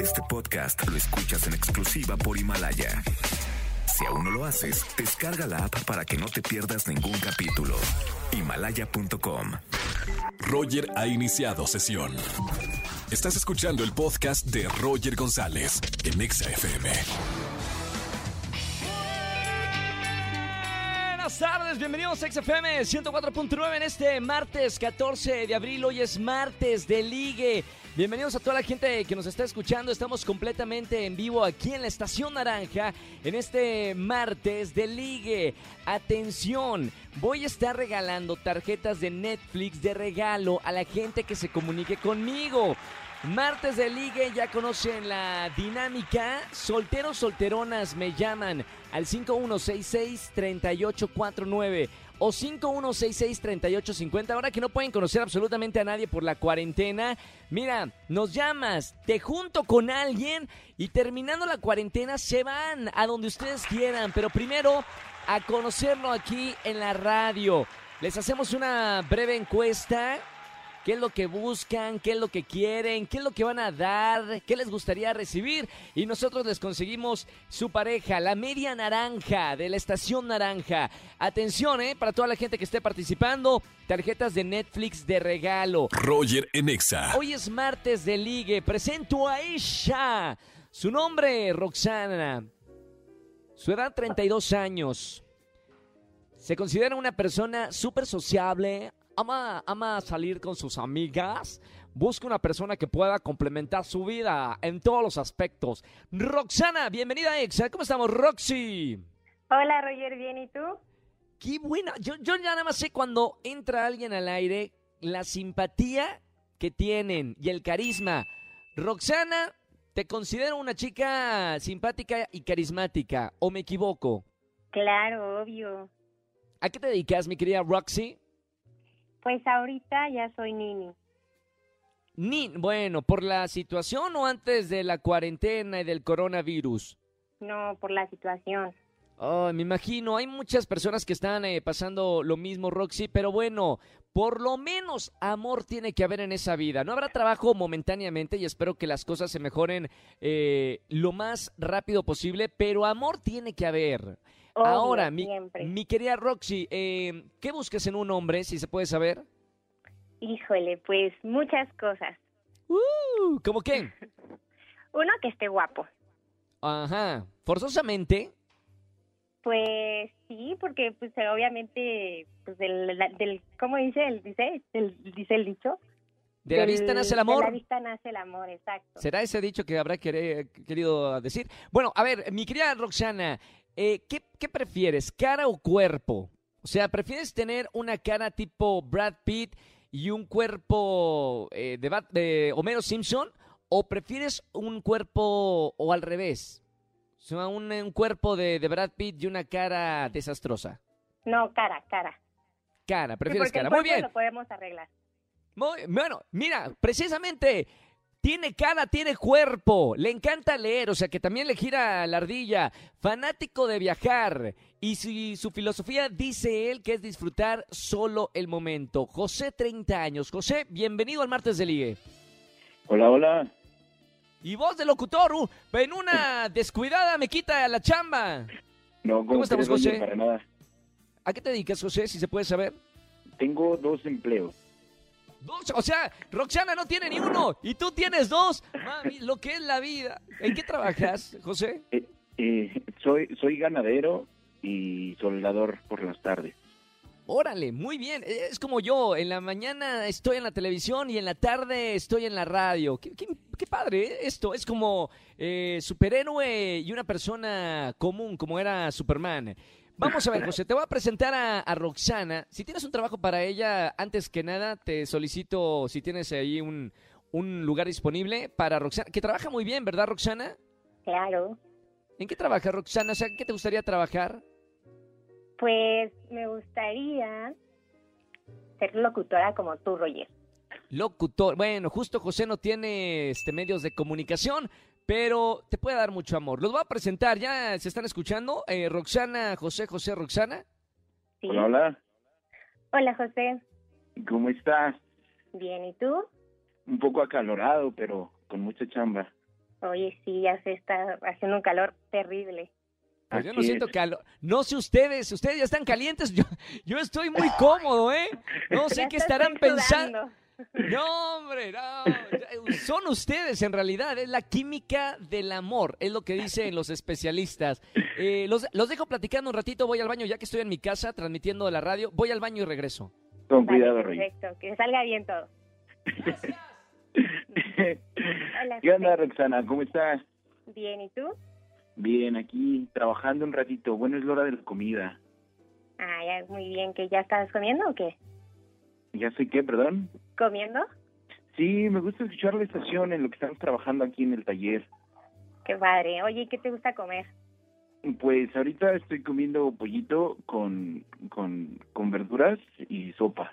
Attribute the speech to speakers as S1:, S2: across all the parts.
S1: Este podcast lo escuchas en exclusiva por Himalaya. Si aún no lo haces, descarga la app para que no te pierdas ningún capítulo. Himalaya.com.
S2: Roger ha iniciado sesión. Estás escuchando el podcast de Roger González en Exa FM.
S3: Buenas tardes, bienvenidos a XFM 104.9 en este martes 14 de abril. Hoy es martes de ligue. Bienvenidos a toda la gente que nos está escuchando. Estamos completamente en vivo aquí en la Estación Naranja en este martes de ligue. Atención, voy a estar regalando tarjetas de Netflix de regalo a la gente que se comunique conmigo. Martes de ligue, ya conocen la dinámica. Solteros, solteronas me llaman al 5166-3849 o 5166-3850. Ahora que no pueden conocer absolutamente a nadie por la cuarentena, mira, nos llamas, te junto con alguien y terminando la cuarentena se van a donde ustedes quieran. Pero primero, a conocerlo aquí en la radio. Les hacemos una breve encuesta qué es lo que buscan, qué es lo que quieren, qué es lo que van a dar, qué les gustaría recibir. Y nosotros les conseguimos su pareja, la media naranja de la estación naranja. Atención, ¿eh? Para toda la gente que esté participando, tarjetas de Netflix de regalo.
S2: Roger en Exa.
S3: Hoy es martes de ligue. Presento a ella. Su nombre, Roxana. Su edad, 32 años. Se considera una persona súper sociable, ama, ama salir con sus amigas, busca una persona que pueda complementar su vida en todos los aspectos. Roxana, bienvenida a Exa. ¿Cómo estamos, Roxy?
S4: Hola, Roger, ¿bien y tú?
S3: Qué buena. Yo, yo ya nada más sé cuando entra alguien al aire, la simpatía que tienen y el carisma. Roxana, te considero una chica simpática y carismática, ¿o me equivoco?
S4: Claro, obvio.
S3: ¿A qué te dedicas, mi querida Roxy?
S4: Pues ahorita ya soy Nini.
S3: Ni, bueno, ¿por la situación o antes de la cuarentena y del coronavirus?
S4: No, por la situación.
S3: Oh, me imagino, hay muchas personas que están eh, pasando lo mismo, Roxy, pero bueno, por lo menos amor tiene que haber en esa vida. No habrá trabajo momentáneamente y espero que las cosas se mejoren eh, lo más rápido posible, pero amor tiene que haber.
S4: Obvio,
S3: Ahora, mi, mi querida Roxy, eh, ¿qué buscas en un hombre, si se puede saber?
S4: Híjole, pues muchas cosas.
S3: Uh, ¿Cómo qué?
S4: Uno, que esté guapo.
S3: Ajá, forzosamente.
S4: Pues sí, porque pues obviamente, pues del, del ¿cómo dice? El, dice, el, dice el dicho.
S3: De la vista nace el
S4: De la
S3: amor.
S4: vista nace el amor, exacto.
S3: ¿Será ese dicho que habrá querido decir? Bueno, a ver, mi querida Roxana, eh, ¿qué, qué prefieres, cara o cuerpo? O sea, ¿prefieres tener una cara tipo Brad Pitt y un cuerpo eh, de, Bat- de Homero Simpson? ¿O prefieres un cuerpo o al revés? O sea, un, un cuerpo de, de Brad Pitt y una cara desastrosa.
S4: No, cara, cara.
S3: Cara,
S4: Sí,
S3: prefieres
S4: el
S3: cara. Muy
S4: cuerpo
S3: bien.
S4: lo podemos arreglar.
S3: Muy- bueno, mira, precisamente tiene cara, tiene cuerpo, le encanta leer, o sea que también le gira la ardilla, fanático de viajar y si su filosofía dice él que es disfrutar solo el momento. José, 30 años. José, bienvenido al martes de ligue.
S5: Hola, hola.
S3: Y voz de locutor, uh, en una descuidada me quita la chamba.
S5: No,
S3: ¿Cómo estamos,
S5: crees, Roger?
S3: José?
S5: Para nada.
S3: ¿A qué te dedicas, José, si se puede saber?
S5: Tengo dos empleos.
S3: Dos, o sea, Roxana no tiene ni uno y tú tienes dos. Mami, lo que es la vida. ¿En qué trabajas, José?
S5: Eh, eh, soy, soy ganadero y soldador por las tardes.
S3: Órale, muy bien. Eh, Es como yo, en la mañana estoy en la televisión y en la tarde estoy en la radio. Qué, qué- qué padre eh, esto. Es como eh, superhéroe y una persona común, como era Superman. Vamos a ver, José, te voy a presentar a, a Roxana. Si tienes un trabajo para ella, antes que nada, te solicito si tienes ahí un, un lugar disponible para Roxana, que trabaja muy bien, ¿verdad, Roxana?
S4: Claro.
S3: ¿En qué trabaja Roxana? O sea, ¿en ¿qué te gustaría trabajar?
S4: Pues me gustaría ser locutora como tú, Roger.
S3: Locutor. Bueno, justo José no tiene este medios de comunicación, pero te puede dar mucho amor. Los voy a presentar, ya se están escuchando. Eh, Roxana, José, José, Roxana.
S4: ¿Sí?
S5: Hola, hola.
S4: Hola, José.
S5: ¿Cómo estás?
S4: Bien, ¿y tú?
S5: Un poco acalorado, pero con mucha chamba.
S4: Oye, sí, ya se está haciendo un calor terrible.
S3: Pues yo no siento calor. No sé ustedes, ustedes ya están calientes. Yo, yo estoy muy cómodo, ¿eh? No sé
S4: Ya
S3: qué estarán pensando. No, hombre, no. Son ustedes en realidad. Es la química del amor, es lo que dicen los especialistas. Eh, los, los dejo platicando un ratito. Voy al baño, ya que estoy en mi casa transmitiendo de la radio. Voy al baño y regreso.
S5: Con cuidado, Roy.
S4: Perfecto, que salga bien todo. Hola,
S5: ¿Qué onda, Roxana? ¿Cómo estás?
S4: Bien, ¿y tú?
S5: Bien, aquí trabajando un ratito. Bueno, es la hora de la comida.
S4: Ah, ya, muy bien, ¿que ya estás comiendo o qué?
S5: ¿Ya sé qué, perdón?
S4: ¿Comiendo?
S5: Sí, me gusta escuchar la estación en lo que estamos trabajando aquí en el taller.
S4: Qué padre. Oye, ¿y ¿qué te gusta comer?
S5: Pues ahorita estoy comiendo pollito con, con, con verduras y sopa.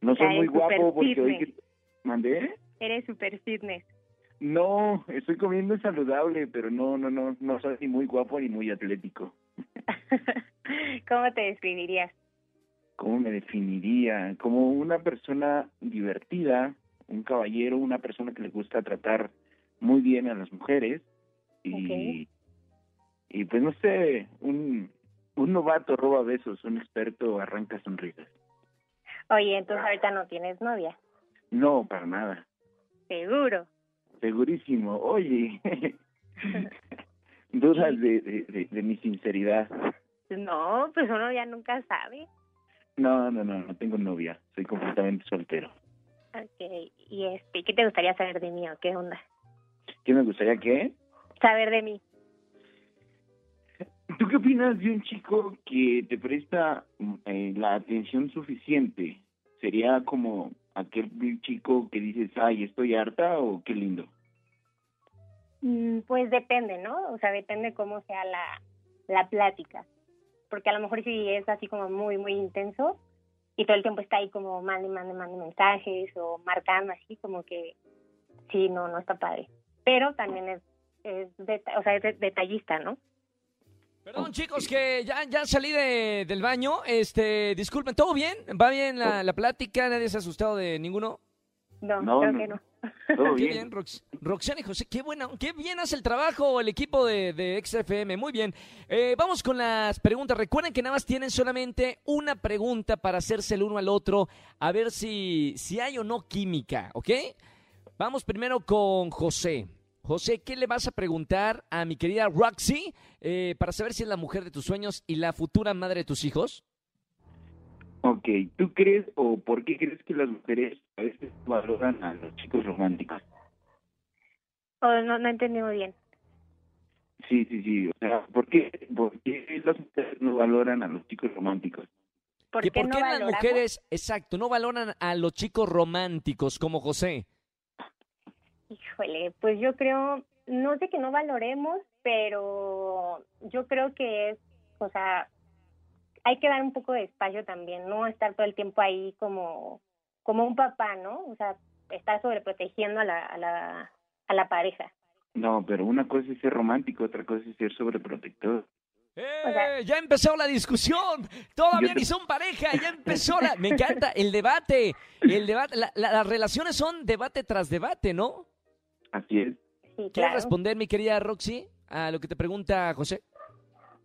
S5: No soy muy guapo porque hoy... que- ¿Mandé?
S4: Eres super fitness.
S5: No, estoy comiendo saludable, pero no, no, no, no soy ni muy guapo ni muy atlético.
S4: ¿Cómo te describirías?
S5: ¿Cómo me definiría? Como una persona divertida, un caballero, una persona que le gusta tratar muy bien a las mujeres y, y pues no sé, un, un novato roba besos, un experto arranca sonrisas.
S4: Oye, entonces ahorita no tienes novia.
S5: No, para nada,
S4: Seguro.
S5: segurísimo. Oye, dudas de, de, de, de mi sinceridad.
S4: No, pues uno ya nunca sabe.
S5: No, no, no, no tengo novia, soy completamente soltero.
S4: Ok, y este, ¿qué te gustaría saber de mí o qué onda?
S5: ¿Qué me gustaría que?
S4: Saber de mí.
S5: ¿Tú qué opinas de un chico que te presta eh, la atención suficiente? ¿Sería como aquel chico que dices, ay, estoy harta o qué lindo?
S4: Mm, Pues depende, ¿no? O sea, depende cómo sea la, la plática. Porque a lo mejor si es así como muy, muy intenso y todo el tiempo está ahí como mande, mande, mande mensajes o marcando así, como que sí, no, no está padre. Pero también es, es deta- o sea, es de- detallista, ¿no?
S3: Perdón, chicos, que ya, ya salí de- del baño. Este, disculpen, ¿todo bien? ¿Va bien la, la plática? ¿Nadie se ha asustado de ninguno?
S4: No,
S5: No,
S4: creo
S5: no.
S4: que no.
S5: Todo
S3: Qué
S5: bien.
S3: bien, Rox- Roxana y José, qué buena, qué bien hace el trabajo el equipo de, de XFM, muy bien. Eh, vamos con las preguntas. Recuerden que nada más tienen solamente una pregunta para hacerse el uno al otro, a ver si, si hay o no química, ¿ok? Vamos primero con José. José, ¿qué le vas a preguntar a mi querida Roxy eh, para saber si es la mujer de tus sueños y la futura madre de tus hijos?
S5: Ok, ¿tú crees o por qué crees que las mujeres a veces valoran a los chicos románticos?
S4: O no, no entendí muy bien.
S5: Sí, sí, sí. O sea, ¿por qué, por qué las mujeres no valoran a los chicos románticos?
S4: ¿Por qué
S3: por
S4: no
S3: qué las mujeres, exacto, no valoran a los chicos románticos como José?
S4: Híjole, pues yo creo, no sé que no valoremos, pero yo creo que es, o sea, hay que dar un poco de espacio también, no estar todo el tiempo ahí como, como un papá, ¿no? O sea, estar sobreprotegiendo a la, a la, a la pareja.
S5: No, pero una cosa es ser romántico, otra cosa es ser sobreprotector.
S3: ¡Eh!
S4: O sea-
S3: ya empezó la discusión. Todavía
S5: te-
S3: ni son pareja. Ya empezó la. Me encanta el debate. El debate. la- la- las relaciones son debate tras debate, ¿no?
S5: Así es.
S4: Sí,
S3: ¿Quieres
S4: claro.
S3: responder, mi querida Roxy, a lo que te pregunta José?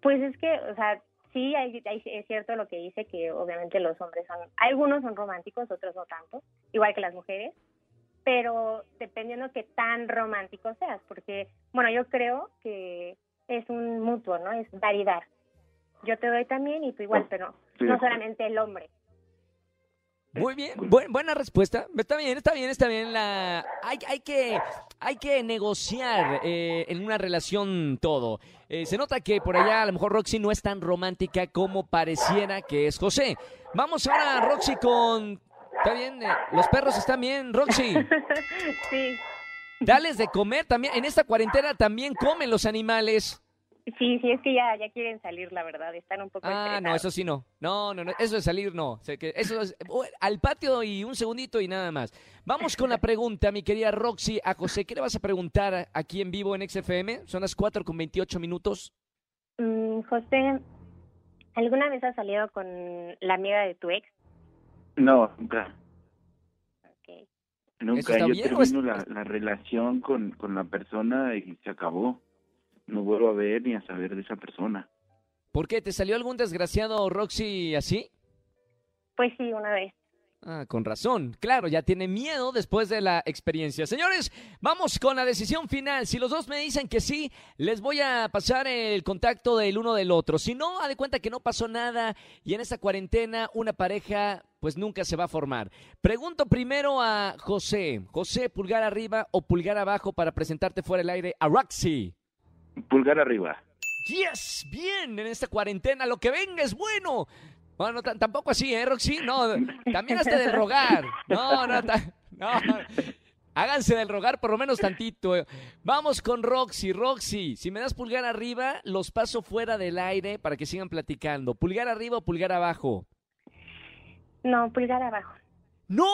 S4: Pues es que, o sea, sí hay, hay- es cierto lo que dice que obviamente los hombres son, algunos son románticos, otros no tanto, igual que las mujeres, pero dependiendo qué tan romántico seas, porque, bueno, yo creo que es un mutuo, ¿no? Es dar y dar. Yo te doy también y tú igual,
S5: Oh,
S4: pero no solamente el hombre.
S3: Muy bien, buen- buena respuesta. Está bien, está bien, está bien. La, hay, hay, que, hay que negociar eh, en una relación todo. Eh, se nota que por allá a lo mejor Roxy no es tan romántica como pareciera que es José. Vamos ahora, Roxy, con... ¿Está bien? Eh, ¿Los perros están bien, Roxy?
S4: sí,
S3: Dales de comer también. En esta cuarentena también comen los animales.
S4: Sí, sí, es que ya, ya quieren salir, la verdad, están un poco
S3: Ah, no, eso sí no. No, no, no. Eso de salir no. Sé que eso es uh, al patio y un segundito y nada más. Vamos con la pregunta, mi querida Roxy, a José. ¿Qué le vas a preguntar aquí en vivo en XFM? Son las 4 con 28 minutos.
S4: Mm, José, ¿alguna vez has salido con la amiga de tu ex?
S5: No, nunca.
S4: Ok.
S5: Nunca, yo
S3: bien, ¿o es-
S5: termino la, la relación con, con la persona y se acabó. No vuelvo a ver ni a saber de esa persona.
S3: ¿Por qué? ¿Te salió algún desgraciado Roxy así?
S4: Pues sí, una vez.
S3: Ah, con razón. Claro, ya tiene miedo después de la experiencia. Señores, vamos con la decisión final. Si los dos me dicen que sí, les voy a pasar el contacto del uno del otro. Si no, haz de cuenta que no pasó nada y en esta cuarentena una pareja pues nunca se va a formar. Pregunto primero a José. José, pulgar arriba o pulgar abajo para presentarte fuera del aire a Roxy.
S5: Pulgar arriba.
S3: Yes, bien, en esta cuarentena lo que venga es bueno. Bueno, t- tampoco así, ¿eh, Roxy? No, también hasta del rogar. No, no, no. Háganse del rogar por lo menos tantito. Vamos con Roxy. Roxy, si me das pulgar arriba, los paso fuera del aire para que sigan platicando. ¿Pulgar arriba o pulgar abajo?
S4: No, pulgar abajo.
S3: ¡No!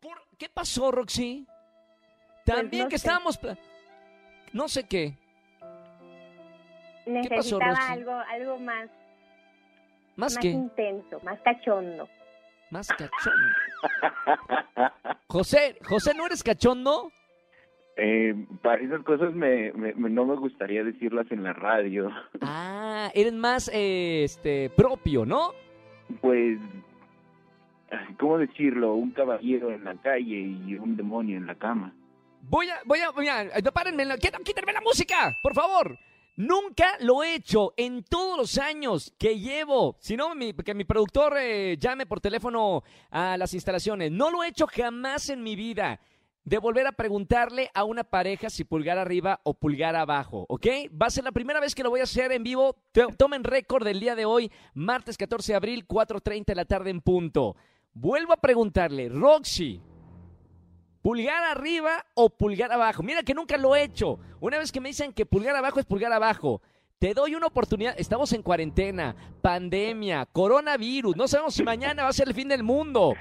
S3: ¿Por ¿Qué pasó, Roxy? También
S4: Pues no
S3: que
S4: sé.
S3: estábamos... No sé qué.
S4: Necesitaba algo, algo más,
S3: ¿Más
S4: más
S3: qué?
S4: intenso, más cachondo.
S3: Más cachondo. José, José, ¿no eres cachondo?
S5: Eh, para esas cosas me, me- me- no me gustaría decirlas en la radio.
S3: Ah, eres más eh, este propio, ¿no?
S5: Pues, ¿cómo decirlo? Un caballero en la calle y un demonio en la cama.
S3: Voy a, voy a, voy a, párenme, quítenme la música, por favor. Nunca lo he hecho en todos los años que llevo. Si no, que mi productor eh, llame por teléfono a las instalaciones. No lo he hecho jamás en mi vida. De volver a preguntarle a una pareja si pulgar arriba o pulgar abajo, ¿ok? Va a ser la primera vez que lo voy a hacer en vivo. Tomen récord del día de hoy, martes 14 de abril, 4.30 de la tarde en punto. Vuelvo a preguntarle, Roxy, ¿Pulgar arriba o pulgar abajo? Mira que nunca lo he hecho. Una vez que me dicen que pulgar abajo es pulgar abajo. Te doy una oportunidad. Estamos en cuarentena, pandemia, coronavirus. No sabemos si mañana va a ser el fin del mundo.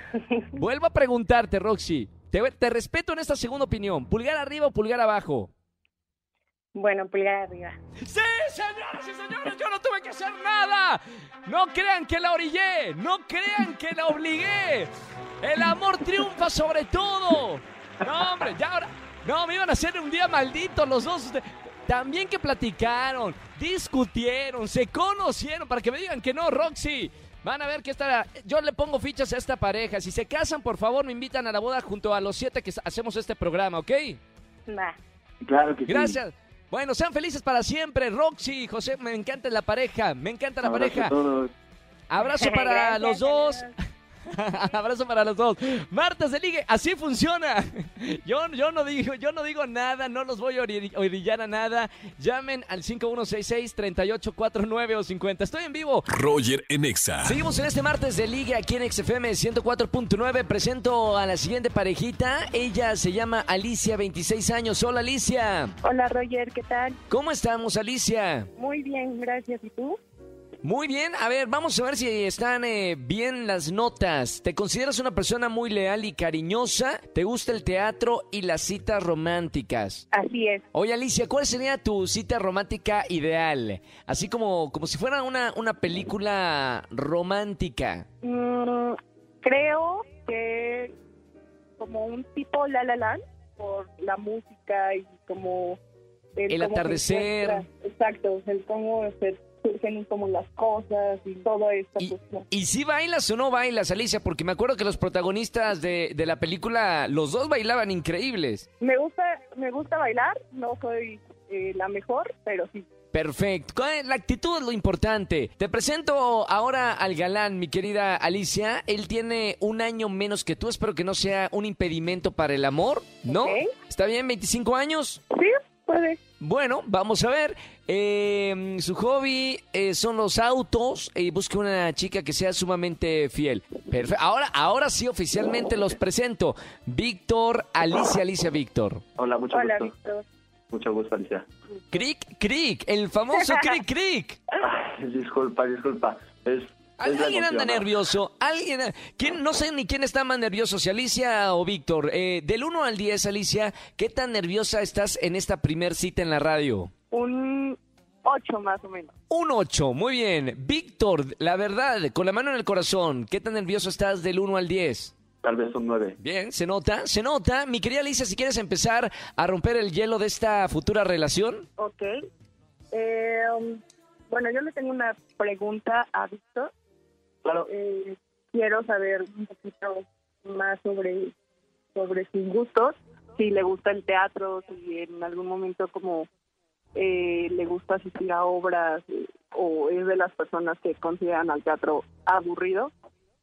S3: Vuelvo a preguntarte, Roxy. Te, te respeto en esta segunda opinión. ¿Pulgar arriba o pulgar abajo?
S4: Bueno, pulgar arriba.
S3: Sí, señoras y señores, yo no tuve que hacer nada. No crean que la orillé, no crean que la obligué. El amor triunfa sobre todo. No, hombre, ya ahora. No, me iban a hacer un día maldito los dos. También que platicaron, discutieron, se conocieron para que me digan que no, Roxy. Van a ver que esta, yo le pongo fichas a esta pareja. Si se casan, por favor, me invitan a la boda junto a los siete que hacemos este programa, ¿ok?
S5: Claro que sí.
S3: Gracias. Bueno, sean felices para siempre. Roxy, José, me encanta la pareja. Me encanta la
S5: Abrazo
S3: pareja.
S5: a todos.
S3: Abrazo para
S4: Gracias,
S3: los dos. Abrazo para los dos. Martas de Ligue, así funciona. Yo, yo, no digo, yo no digo nada, no los voy a ori- orillar a nada. Llamen al 5166-3849 o 50. Estoy en vivo.
S2: Roger en Exa.
S3: Seguimos en este martes de Liga aquí en XFM 104.9. Presento a la siguiente parejita. Ella se llama Alicia, 26 años. Hola Alicia.
S6: Hola Roger, ¿qué tal?
S3: ¿Cómo estamos Alicia?
S6: Muy bien, gracias. ¿Y tú?
S3: Muy bien, a ver, vamos a ver si están eh, bien las notas. ¿Te consideras una persona muy leal y cariñosa? ¿Te gusta el teatro y las citas románticas?
S6: Así es.
S3: Oye Alicia, ¿cuál sería tu cita romántica ideal? Así como, como si fuera una, una película romántica.
S6: Mm, creo que como un tipo La La Land por la música y como
S3: El atardecer.
S6: encuentra. Exacto, el cómo se surgen como las cosas y todo esto.
S3: Y, si bailas o no bailas, Alicia, porque me acuerdo que los protagonistas de, de la película, los dos bailaban increíbles.
S6: Me gusta, me gusta bailar. No soy eh, la mejor, pero sí.
S3: Perfecto. La actitud es lo importante. Te presento ahora al galán, mi querida Alicia. Él tiene un año menos que tú. Espero que no sea un impedimento para el amor, ¿no? ¿Está bien? ¿25 años?
S6: Sí, puede.
S3: Bueno, vamos a ver. Eh, su hobby eh, son los autos y busca una chica que sea sumamente fiel. Perfecto. Ahora, ahora sí oficialmente los presento. Víctor, Alicia, Alicia, Víctor.
S5: Hola, mucho
S6: Hola,
S5: gusto.
S6: Víctor.
S5: Mucho gusto, Alicia.
S3: Crick, Crick, el famoso Crick, Crick.
S5: Ay, disculpa, disculpa. Es,
S3: Alguien anda nervioso. Alguien, ¿quién, no sé ni quién está más nervioso, si Alicia o Víctor. Eh, del 1 al 10, Alicia, ¿qué tan nerviosa estás en esta primer cita en la radio?
S6: Un ocho más o menos.
S3: Un 8, muy bien. Víctor, la verdad, con la mano en el corazón, ¿qué tan nervioso estás del 1 al 10?
S7: tal vez un 9.
S3: Bien, se nota, se nota. Mi querida Alicia, si quieres empezar a romper el hielo de esta futura relación.
S6: Ok. Eh, um, bueno, yo le tengo una pregunta a Víctor.
S7: Claro.
S6: Eh, quiero saber un poquito más sobre, sobre sus gustos, si le gusta el teatro, si en algún momento como eh, le gusta asistir a obras eh, o es de las personas que consideran al teatro aburrido.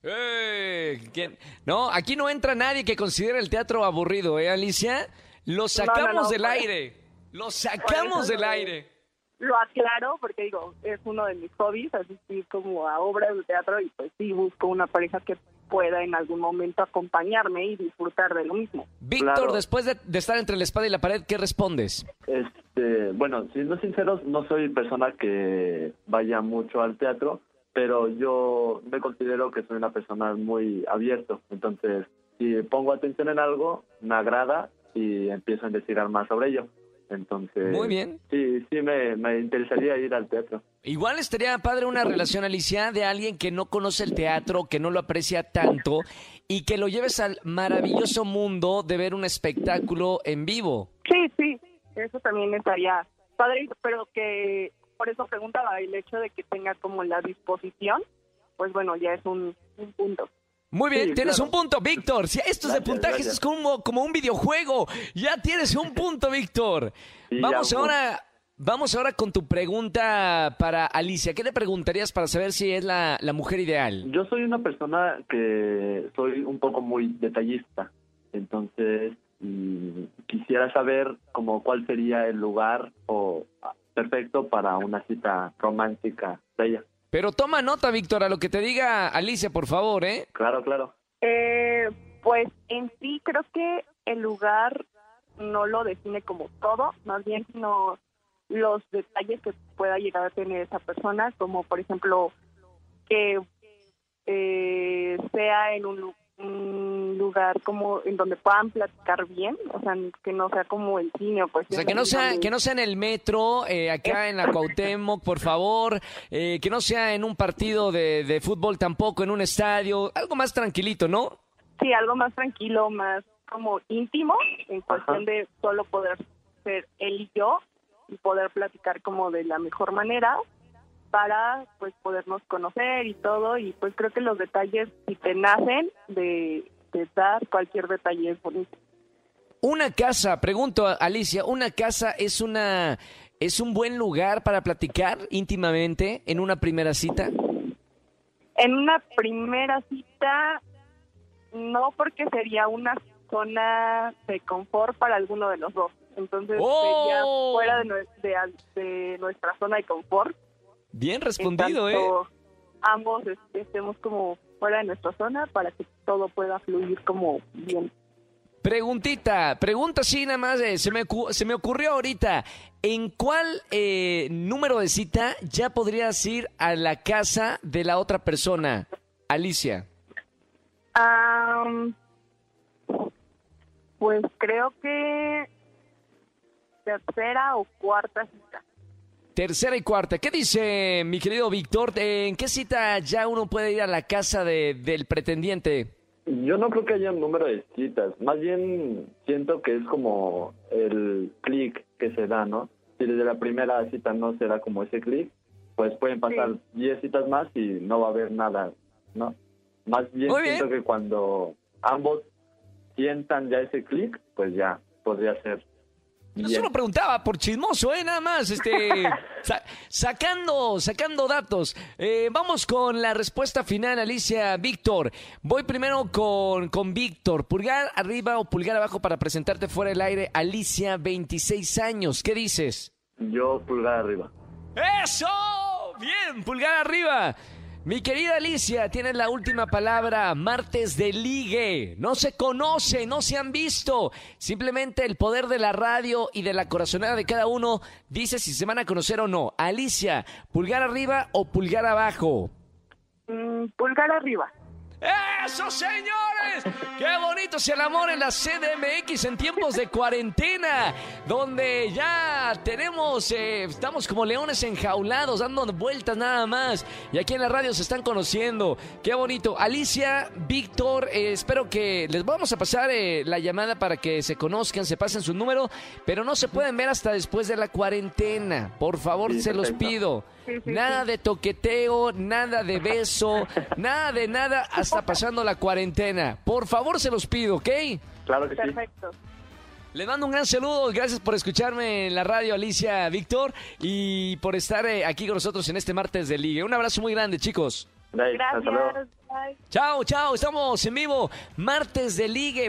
S3: ¡Eh! ¿Quién? No, aquí no entra nadie que considere el teatro aburrido, ¿eh, Alicia? Lo sacamos
S6: no,
S3: del aire. Lo sacamos del aire.
S6: Lo aclaro porque digo, es uno de mis hobbies, asistir como a obras de teatro y pues sí busco una pareja que pueda en algún momento acompañarme y disfrutar de lo mismo.
S3: Víctor,
S7: Claro.
S3: después de, de estar entre la espada y la pared, ¿qué respondes?
S7: Este, bueno, siendo sinceros, no soy persona que vaya mucho al teatro, pero yo me considero que soy una persona muy abierto. Entonces, si pongo atención en algo, me agrada y empiezo a investigar más sobre ello. Entonces,
S3: Muy bien.
S7: Sí, sí me, me interesaría ir al teatro.
S3: Igual estaría padre una relación, Alicia, de alguien que no conoce el teatro, que no lo aprecia tanto y que lo lleves al maravilloso mundo de ver un espectáculo en vivo.
S6: Sí, sí, eso también estaría padre, pero que por eso preguntaba el hecho de que tenga como la disposición, pues bueno, ya es un, un punto.
S3: Muy bien,
S7: Sí,
S3: tienes
S7: claro.
S3: un punto, Víctor. Si esto es de puntajes
S7: gracias.
S3: es como, como un videojuego. Ya tienes un punto, Víctor.
S7: Sí,
S3: Vamos
S7: ya,
S3: ahora, vamos ahora con tu pregunta para Alicia. ¿Qué le preguntarías para saber si es la, la mujer ideal?
S7: Yo soy una persona que soy un poco muy detallista, entonces mm, quisiera saber como cuál sería el lugar o ah, perfecto para una cita romántica de ella.
S3: Pero toma nota, Víctor, a lo que te diga Alicia, por favor, ¿eh?
S7: Claro, claro.
S6: Eh, pues en sí creo que el lugar no lo define como todo, más bien sino los detalles que pueda llegar a tener esa persona, como por ejemplo que eh, sea en un, lu- un lugar como en donde puedan platicar bien, o sea, que no sea como el cine, pues.
S3: O sea, que no sea, que no sea en el metro, eh, acá en la Cuauhtémoc, por favor, eh, que no sea en un partido de, de fútbol tampoco, en un estadio, algo más tranquilito, ¿no?
S6: Sí, algo más tranquilo, más como íntimo, en cuestión
S7: Ajá.
S6: de solo poder ser él y yo y poder platicar como de la mejor manera para pues podernos conocer y todo y pues creo que los detalles si te nacen de, de dar cualquier detalle es bonito.
S3: Una casa, pregunto a Alicia, ¿una casa es una es un buen lugar para platicar íntimamente en una primera cita?
S6: En una primera cita no porque sería una zona de confort para alguno de los dos. Entonces
S3: ¡Oh!
S6: sería fuera de, nue- de- de nuestra zona de confort
S3: Bien
S6: en
S3: respondido, ¿eh?
S6: tanto ambos este, estemos como fuera de nuestra zona para que todo pueda fluir como bien.
S3: Preguntita, pregunta así nada más, eh, se, me, se me ocurrió ahorita, ¿en cuál eh, número de cita ya podrías ir a la casa de la otra persona? Alicia.
S6: Am, pues creo que tercera o cuarta cita.
S3: Tercera y cuarta. ¿Qué dice mi querido Víctor? ¿En qué cita ya uno puede ir a la casa de- del pretendiente?
S7: Yo no creo que haya un número de citas, más bien siento que es como el clic que se da, ¿no? Si desde la primera cita no se da como ese clic, pues pueden pasar 10 citas más y no va a haber nada, ¿no? Más bien
S3: bien.
S7: siento que cuando ambos sientan ya ese clic, pues ya podría ser.
S3: Yo solo preguntaba por chismoso, ¿eh? Nada más, este, sa- sacando, sacando datos. Eh, vamos con la respuesta final, Alicia, Víctor. Voy primero con, con Víctor. Pulgar arriba o pulgar abajo para presentarte fuera del aire. Alicia, 26 años. ¿Qué dices?
S7: Yo pulgar arriba.
S3: ¡Eso! Bien, pulgar arriba. Mi querida Alicia, tienes la última palabra. Martes de ligue. No se conoce, no se han visto. Simplemente el poder de la radio y de la corazonada de cada uno dice si se van a conocer o no. Alicia, pulgar arriba o pulgar abajo.
S6: Mm, pulgar arriba.
S3: ¡Eso, señores! ¡Qué bonito es el amor en la CDMX en tiempos de cuarentena! Donde ya tenemos, eh, estamos como leones enjaulados, dando vueltas nada más. Y aquí en la radio se están conociendo. Qué bonito. Alicia, Víctor, eh, espero que les vamos a pasar eh, la llamada para que se conozcan, se pasen su número, pero no se pueden ver hasta después de la cuarentena. Por favor,
S7: Sí,
S3: se los pido.
S6: Sí, sí,
S3: Nada de toqueteo, nada de beso, nada de nada hasta pasando la cuarentena. Por favor, se los pido, ¿ok?
S7: Claro que sí.
S6: Perfecto.
S3: Les mando un gran saludo, gracias por escucharme en la radio Alicia Víctor y por estar eh, aquí con nosotros en este martes de Ligue. Un abrazo muy grande chicos.
S6: Gracias.
S3: Chao, chao, estamos en vivo, martes de Ligue.